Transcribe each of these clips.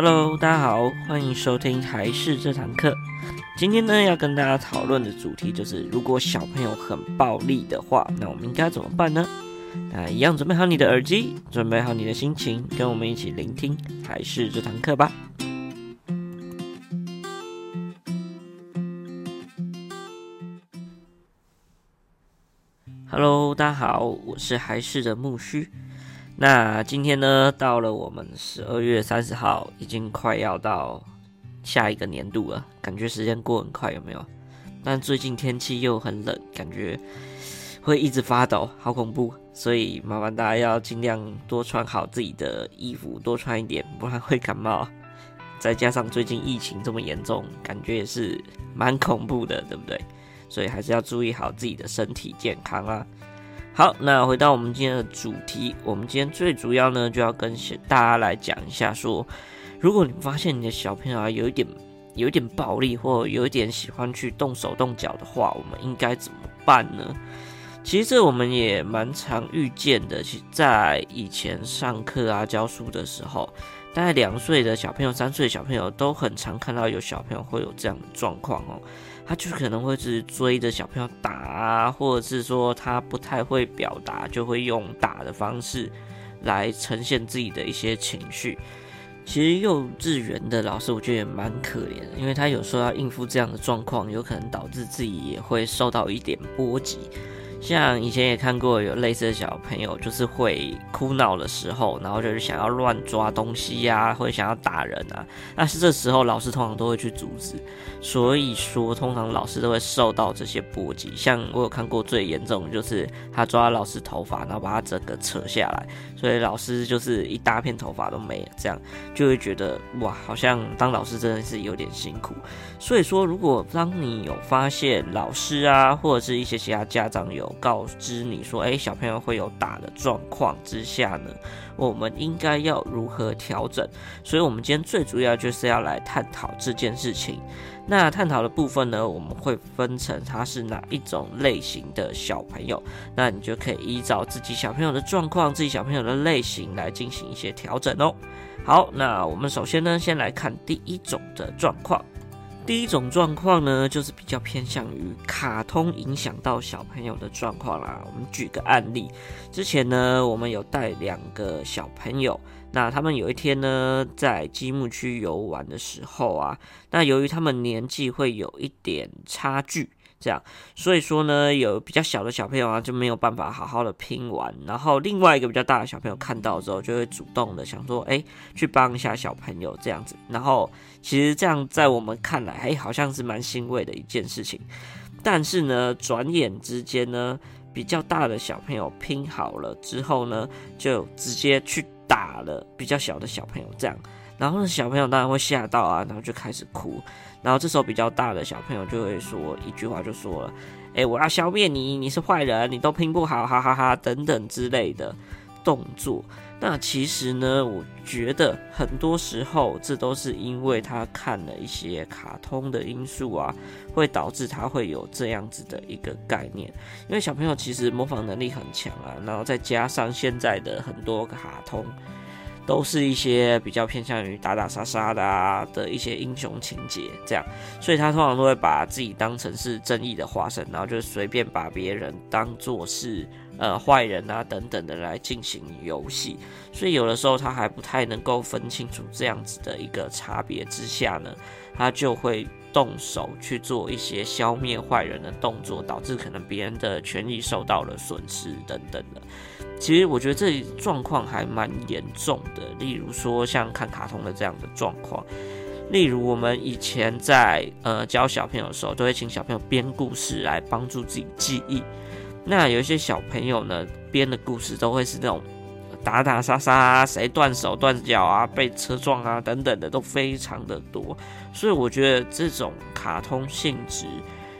Hello，大家好，欢迎收听还是这堂课。今天呢，要跟大家讨论的主题就是，如果小朋友很暴力的话，那我们应该怎么办呢？那一样准备好你的耳机，准备好你的心情，跟我们一起聆听还是这堂课吧。Hello，大家好，我是还是的木须。那今天呢，到了我们十二月三十号，已经快要到下一个年度了，感觉时间过很快，有没有？但最近天气又很冷，感觉会一直发抖，好恐怖。所以麻烦大家要尽量多穿好自己的衣服，多穿一点，不然会感冒。再加上最近疫情这么严重，感觉也是蛮恐怖的，对不对？所以还是要注意好自己的身体健康啊。好，那回到我们今天的主题，我们今天最主要呢，就要跟大家来讲一下说，如果你发现你的小朋友啊有一点有一点暴力，或有一点喜欢去动手动脚的话，我们应该怎么办呢？其实这我们也蛮常遇见的，其在以前上课啊教书的时候，大概两岁的小朋友、三岁的小朋友都很常看到有小朋友会有这样的状况哦。他就可能会只追着小朋友打啊，或者是说他不太会表达，就会用打的方式来呈现自己的一些情绪。其实幼稚园的老师我觉得也蛮可怜的，因为他有时候要应付这样的状况，有可能导致自己也会受到一点波及。像以前也看过有类似的小朋友，就是会哭闹的时候，然后就是想要乱抓东西呀，或者想要打人啊。但是这时候老师通常都会去阻止，所以说通常老师都会受到这些波及。像我有看过最严重的就是他抓老师头发，然后把他整个扯下来，所以老师就是一大片头发都没了，这样就会觉得哇，好像当老师真的是有点辛苦。所以说，如果当你有发现老师啊，或者是一些其他家长有告知你说，诶，小朋友会有打的状况之下呢，我们应该要如何调整？所以，我们今天最主要就是要来探讨这件事情。那探讨的部分呢，我们会分成他是哪一种类型的小朋友，那你就可以依照自己小朋友的状况、自己小朋友的类型来进行一些调整哦。好，那我们首先呢，先来看第一种的状况。第一种状况呢，就是比较偏向于卡通影响到小朋友的状况啦。我们举个案例，之前呢，我们有带两个小朋友，那他们有一天呢，在积木区游玩的时候啊，那由于他们年纪会有一点差距。这样，所以说呢，有比较小的小朋友啊，就没有办法好好的拼完。然后另外一个比较大的小朋友看到之后，就会主动的想说，哎，去帮一下小朋友这样子。然后其实这样在我们看来，哎，好像是蛮欣慰的一件事情。但是呢，转眼之间呢，比较大的小朋友拼好了之后呢，就直接去打了比较小的小朋友，这样。然后呢，小朋友当然会吓到啊，然后就开始哭。然后这时候比较大的小朋友就会说一句话，就说了：“哎，我要消灭你，你是坏人，你都拼不好，哈哈哈哈，等等之类的动作。”那其实呢，我觉得很多时候这都是因为他看了一些卡通的因素啊，会导致他会有这样子的一个概念。因为小朋友其实模仿能力很强啊，然后再加上现在的很多卡通。都是一些比较偏向于打打杀杀的啊的一些英雄情节，这样，所以他通常都会把自己当成是正义的化身，然后就随便把别人当做是呃坏人啊等等的来进行游戏，所以有的时候他还不太能够分清楚这样子的一个差别之下呢，他就会动手去做一些消灭坏人的动作，导致可能别人的权益受到了损失等等的。其实我觉得这状况还蛮严重的，例如说像看卡通的这样的状况，例如我们以前在呃教小朋友的时候，都会请小朋友编故事来帮助自己记忆。那有一些小朋友呢，编的故事都会是那种打打杀杀啊，谁断手断脚啊，被车撞啊等等的都非常的多。所以我觉得这种卡通性质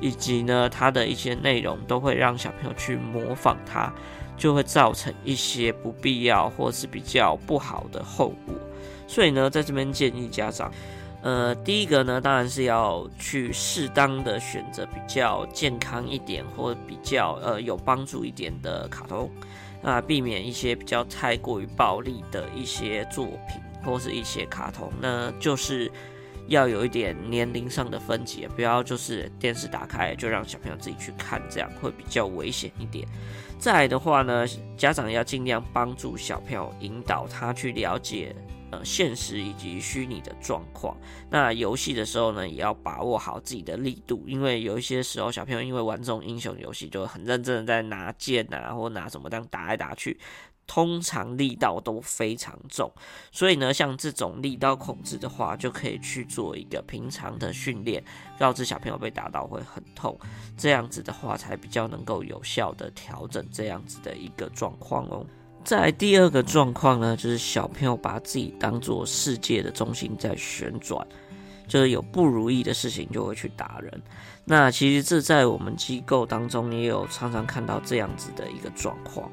以及呢它的一些内容，都会让小朋友去模仿它。就会造成一些不必要或是比较不好的后果，所以呢，在这边建议家长，呃，第一个呢，当然是要去适当的选择比较健康一点或比较呃有帮助一点的卡通，那避免一些比较太过于暴力的一些作品或是一些卡通，那就是要有一点年龄上的分级，不要就是电视打开就让小朋友自己去看，这样会比较危险一点。再来的话呢，家长要尽量帮助小朋友引导他去了解。呃，现实以及虚拟的状况。那游戏的时候呢，也要把握好自己的力度，因为有一些时候小朋友因为玩这种英雄游戏，就很认真的在拿剑啊，或拿什么这样打来打去，通常力道都非常重。所以呢，像这种力道控制的话，就可以去做一个平常的训练，告知小朋友被打到会很痛，这样子的话才比较能够有效的调整这样子的一个状况哦。在第二个状况呢，就是小朋友把自己当做世界的中心在旋转，就是有不如意的事情就会去打人。那其实这在我们机构当中也有常常看到这样子的一个状况。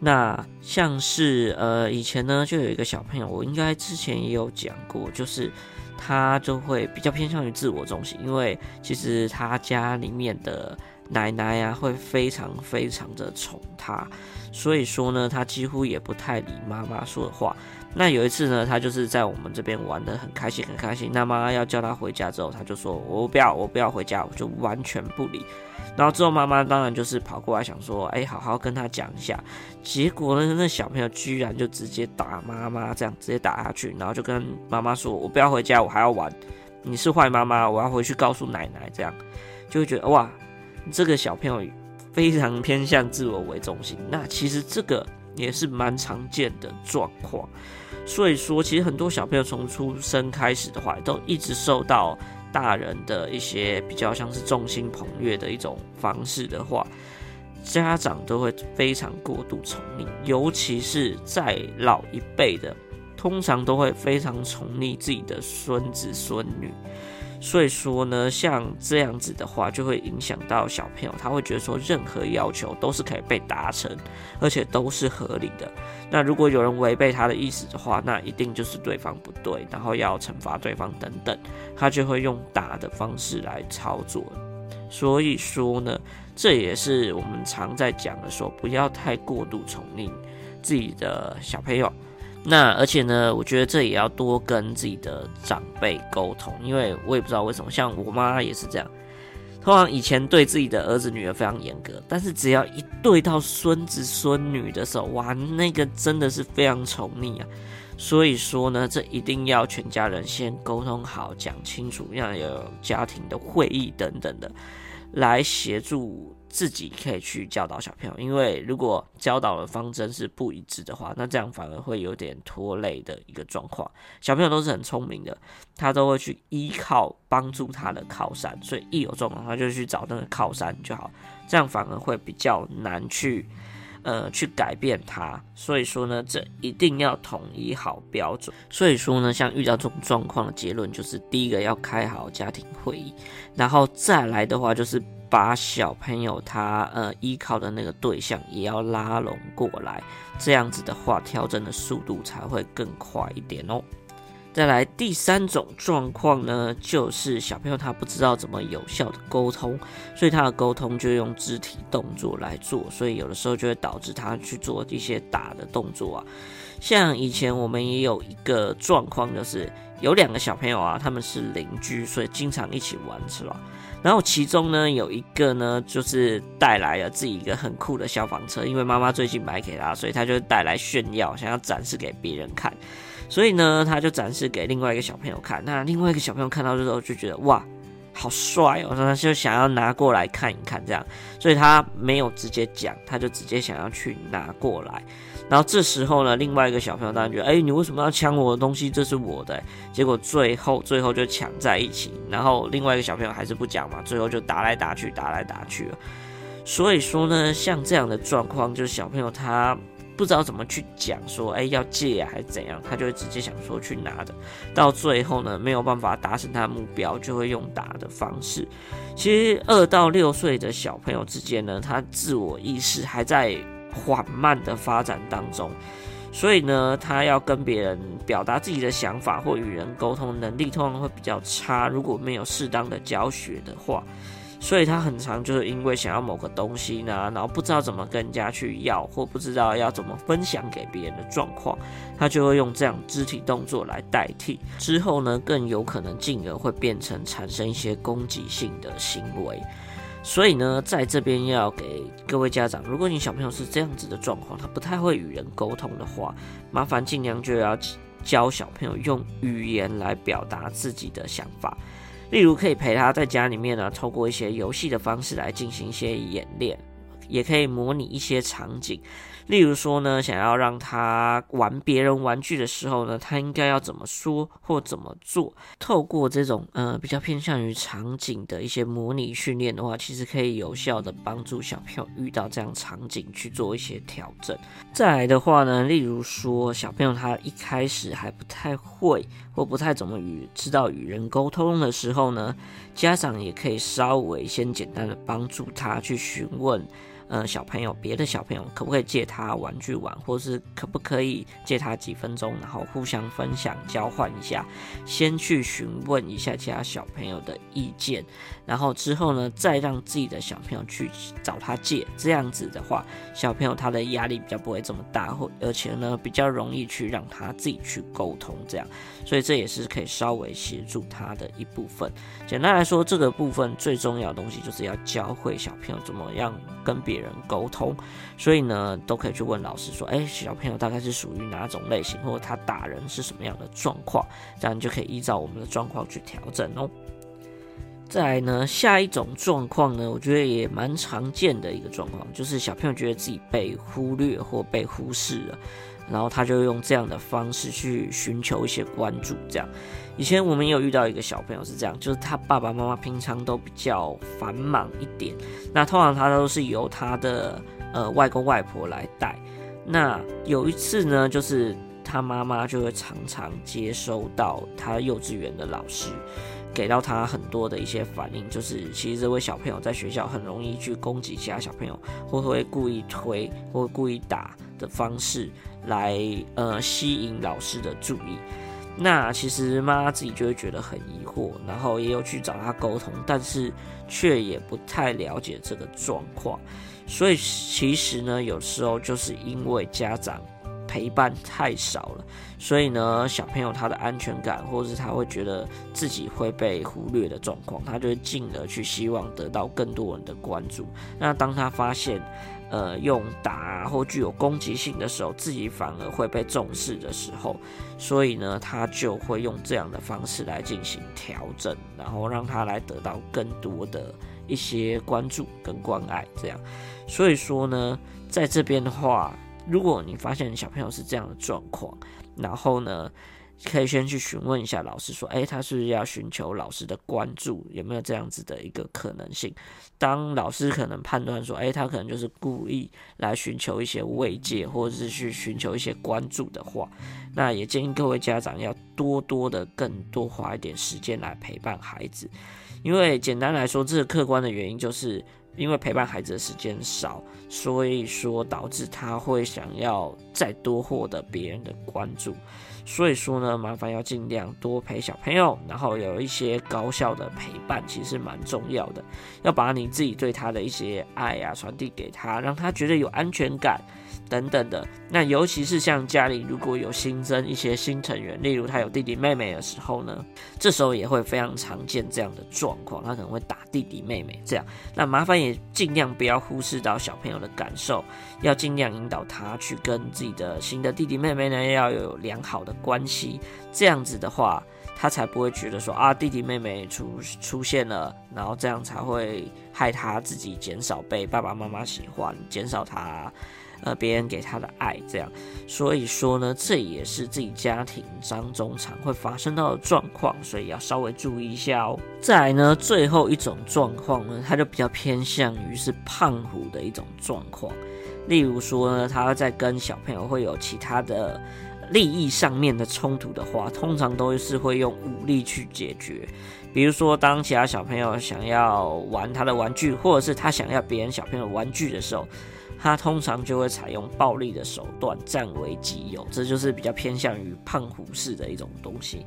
那像是呃以前呢，就有一个小朋友，我应该之前也有讲过，就是他就会比较偏向于自我中心，因为其实他家里面的。奶奶呀、啊，会非常非常的宠他，所以说呢，他几乎也不太理妈妈说的话。那有一次呢，他就是在我们这边玩的很开心，很开心。那妈妈要叫他回家之后，他就说：“我不要，我不要回家，我就完全不理。”然后之后妈妈当然就是跑过来想说：“哎，好好跟他讲一下。”结果呢，那小朋友居然就直接打妈妈，这样直接打下去，然后就跟妈妈说：“我不要回家，我还要玩。你是坏妈妈，我要回去告诉奶奶。”这样就会觉得哇。这个小朋友非常偏向自我为中心，那其实这个也是蛮常见的状况。所以说，其实很多小朋友从出生开始的话，都一直受到大人的一些比较像是众星捧月的一种方式的话，家长都会非常过度宠溺，尤其是在老一辈的，通常都会非常宠溺自己的孙子孙女。所以说呢，像这样子的话，就会影响到小朋友，他会觉得说，任何要求都是可以被达成，而且都是合理的。那如果有人违背他的意思的话，那一定就是对方不对，然后要惩罚对方等等，他就会用打的方式来操作。所以说呢，这也是我们常在讲的，说不要太过度宠溺自己的小朋友。那而且呢，我觉得这也要多跟自己的长辈沟通，因为我也不知道为什么，像我妈也是这样。通常以前对自己的儿子女儿非常严格，但是只要一对到孙子孙女的时候，哇，那个真的是非常宠溺啊。所以说呢，这一定要全家人先沟通好，讲清楚，要有家庭的会议等等的，来协助。自己可以去教导小朋友，因为如果教导的方针是不一致的话，那这样反而会有点拖累的一个状况。小朋友都是很聪明的，他都会去依靠帮助他的靠山，所以一有状况他就去找那个靠山就好，这样反而会比较难去呃去改变他。所以说呢，这一定要统一好标准。所以说呢，像遇到这种状况的结论就是，第一个要开好家庭会议，然后再来的话就是。把小朋友他呃依靠的那个对象也要拉拢过来，这样子的话，调整的速度才会更快一点哦。再来第三种状况呢，就是小朋友他不知道怎么有效的沟通，所以他的沟通就用肢体动作来做，所以有的时候就会导致他去做一些打的动作啊。像以前我们也有一个状况，就是有两个小朋友啊，他们是邻居，所以经常一起玩，是吧？然后其中呢，有一个呢，就是带来了自己一个很酷的消防车，因为妈妈最近买给他，所以他就带来炫耀，想要展示给别人看。所以呢，他就展示给另外一个小朋友看。那另外一个小朋友看到之后就觉得哇，好帅哦，他就想要拿过来看一看，这样。所以他没有直接讲，他就直接想要去拿过来。然后这时候呢，另外一个小朋友当然觉得，哎，你为什么要抢我的东西？这是我的。结果最后最后就抢在一起，然后另外一个小朋友还是不讲嘛，最后就打来打去，打来打去了。所以说呢，像这样的状况，就是小朋友他不知道怎么去讲，说，哎，要借啊，还是怎样，他就会直接想说去拿的。到最后呢，没有办法达成他的目标，就会用打的方式。其实二到六岁的小朋友之间呢，他自我意识还在。缓慢的发展当中，所以呢，他要跟别人表达自己的想法或与人沟通能力，通常会比较差。如果没有适当的教学的话，所以他很常就是因为想要某个东西呢，然后不知道怎么跟人家去要，或不知道要怎么分享给别人的状况，他就会用这样肢体动作来代替。之后呢，更有可能进而会变成产生一些攻击性的行为。所以呢，在这边要给各位家长，如果你小朋友是这样子的状况，他不太会与人沟通的话，麻烦尽量就要教小朋友用语言来表达自己的想法。例如，可以陪他在家里面呢，透过一些游戏的方式来进行一些演练，也可以模拟一些场景。例如说呢，想要让他玩别人玩具的时候呢，他应该要怎么说或怎么做？透过这种呃比较偏向于场景的一些模拟训练的话，其实可以有效的帮助小朋友遇到这样场景去做一些调整。再来的话呢，例如说小朋友他一开始还不太会或不太怎么与知道与人沟通的时候呢，家长也可以稍微先简单的帮助他去询问。呃，小朋友，别的小朋友可不可以借他玩具玩，或是可不可以借他几分钟，然后互相分享、交换一下，先去询问一下其他小朋友的意见，然后之后呢，再让自己的小朋友去找他借。这样子的话，小朋友他的压力比较不会这么大，或而且呢，比较容易去让他自己去沟通，这样，所以这也是可以稍微协助他的一部分。简单来说，这个部分最重要的东西就是要教会小朋友怎么样跟别。人人沟通，所以呢，都可以去问老师说：“哎，小朋友大概是属于哪种类型，或者他打人是什么样的状况？”这样你就可以依照我们的状况去调整哦。再来呢，下一种状况呢，我觉得也蛮常见的一个状况，就是小朋友觉得自己被忽略或被忽视了。然后他就用这样的方式去寻求一些关注。这样，以前我们有遇到一个小朋友是这样，就是他爸爸妈妈平常都比较繁忙一点，那通常他都是由他的呃外公外婆来带。那有一次呢，就是他妈妈就会常常接收到他幼稚园的老师给到他很多的一些反应，就是其实这位小朋友在学校很容易去攻击其他小朋友，或会故意推或故意打的方式。来呃吸引老师的注意，那其实妈妈自己就会觉得很疑惑，然后也有去找他沟通，但是却也不太了解这个状况，所以其实呢，有时候就是因为家长陪伴太少了，所以呢，小朋友他的安全感，或者是他会觉得自己会被忽略的状况，他就会进而去希望得到更多人的关注。那当他发现，呃，用打，或具有攻击性的时候，自己反而会被重视的时候，所以呢，他就会用这样的方式来进行调整，然后让他来得到更多的一些关注跟关爱。这样，所以说呢，在这边的话，如果你发现小朋友是这样的状况，然后呢，可以先去询问一下老师，说，诶，他是不是要寻求老师的关注？有没有这样子的一个可能性？当老师可能判断说，诶，他可能就是故意来寻求一些慰藉，或者是去寻求一些关注的话，那也建议各位家长要多多的、更多花一点时间来陪伴孩子，因为简单来说，这个客观的原因就是因为陪伴孩子的时间少，所以说导致他会想要再多获得别人的关注。所以说呢，麻烦要尽量多陪小朋友，然后有一些高效的陪伴，其实蛮重要的。要把你自己对他的一些爱啊传递给他，让他觉得有安全感。等等的，那尤其是像家里如果有新增一些新成员，例如他有弟弟妹妹的时候呢，这时候也会非常常见这样的状况，他可能会打弟弟妹妹这样。那麻烦也尽量不要忽视到小朋友的感受，要尽量引导他去跟自己的新的弟弟妹妹呢要有良好的关系，这样子的话，他才不会觉得说啊弟弟妹妹出出现了，然后这样才会害他自己减少被爸爸妈妈喜欢，减少他。呃，别人给他的爱，这样，所以说呢，这也是自己家庭当中常会发生到的状况，所以要稍微注意一下哦。再来呢，最后一种状况呢，他就比较偏向于是胖虎的一种状况。例如说呢，他在跟小朋友会有其他的利益上面的冲突的话，通常都是会用武力去解决。比如说，当其他小朋友想要玩他的玩具，或者是他想要别人小朋友玩具的时候。他通常就会采用暴力的手段占为己有，这就是比较偏向于胖虎式的一种东西。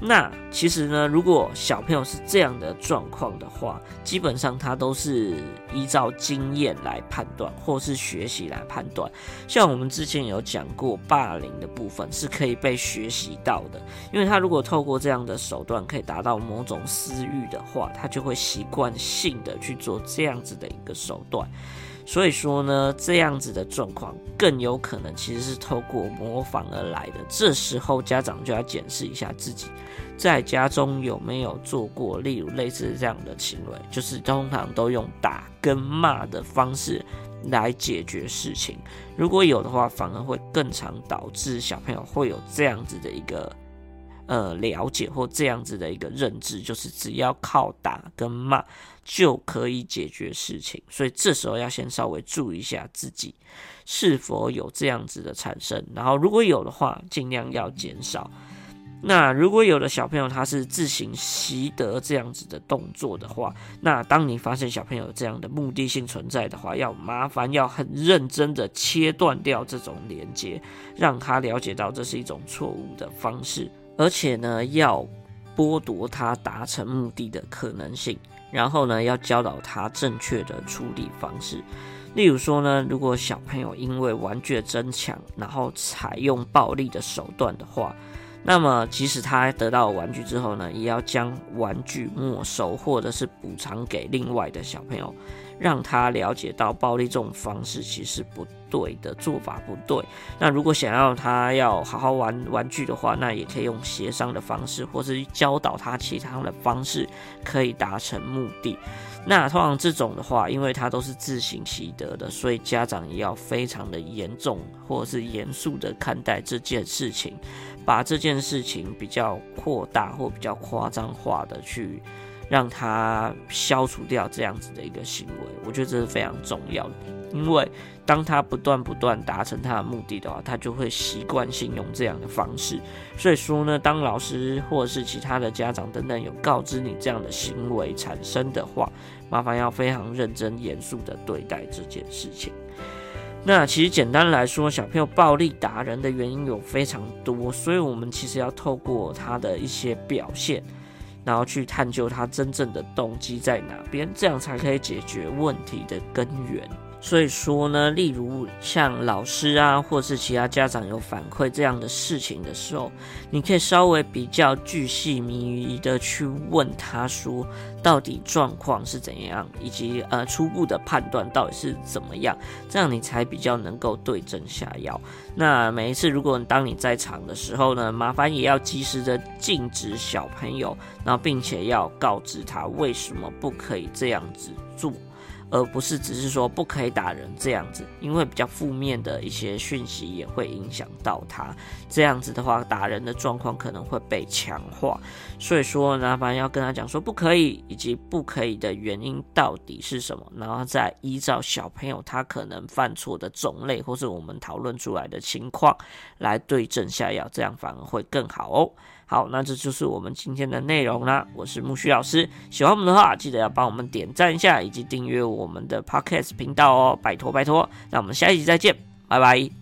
那其实呢，如果小朋友是这样的状况的话，基本上他都是依照经验来判断，或是学习来判断。像我们之前有讲过，霸凌的部分是可以被学习到的，因为他如果透过这样的手段可以达到某种私欲的话，他就会习惯性的去做这样子的一个手段。所以说呢，这样子的状况更有可能其实是透过模仿而来的。这时候家长就要检视一下自己在家中有没有做过，例如类似这样的行为，就是通常都用打跟骂的方式来解决事情。如果有的话，反而会更常导致小朋友会有这样子的一个。呃，了解或这样子的一个认知，就是只要靠打跟骂就可以解决事情，所以这时候要先稍微注意一下自己是否有这样子的产生，然后如果有的话，尽量要减少。那如果有的小朋友他是自行习得这样子的动作的话，那当你发现小朋友有这样的目的性存在的话，要麻烦要很认真的切断掉这种连接，让他了解到这是一种错误的方式。而且呢，要剥夺他达成目的的可能性，然后呢，要教导他正确的处理方式。例如说呢，如果小朋友因为玩具的争抢，然后采用暴力的手段的话，那么即使他得到玩具之后呢，也要将玩具没收，或者是补偿给另外的小朋友。让他了解到暴力这种方式其实不对的做法不对。那如果想要他要好好玩玩具的话，那也可以用协商的方式，或是教导他其他的方式，可以达成目的。那通常这种的话，因为他都是自行习得的，所以家长也要非常的严重或者是严肃的看待这件事情，把这件事情比较扩大或比较夸张化的去。让他消除掉这样子的一个行为，我觉得这是非常重要的。因为当他不断不断达成他的目的的话，他就会习惯性用这样的方式。所以说呢，当老师或者是其他的家长等等有告知你这样的行为产生的话，麻烦要非常认真严肃的对待这件事情。那其实简单来说，小朋友暴力打人的原因有非常多，所以我们其实要透过他的一些表现。然后去探究他真正的动机在哪边，这样才可以解决问题的根源。所以说呢，例如像老师啊，或是其他家长有反馈这样的事情的时候，你可以稍微比较巨细靡遗的去问他说，到底状况是怎样，以及呃初步的判断到底是怎么样，这样你才比较能够对症下药。那每一次如果当你在场的时候呢，麻烦也要及时的禁止小朋友，然后并且要告知他为什么不可以这样子做。而不是只是说不可以打人这样子，因为比较负面的一些讯息也会影响到他。这样子的话，打人的状况可能会被强化。所以说，麻烦要跟他讲说不可以，以及不可以的原因到底是什么，然后再依照小朋友他可能犯错的种类，或是我们讨论出来的情况来对症下药，这样反而会更好哦。好，那这就是我们今天的内容啦。我是木须老师，喜欢我们的话，记得要帮我们点赞一下，以及订阅我们的 Podcast 频道哦，拜托拜托。那我们下一集再见，拜拜。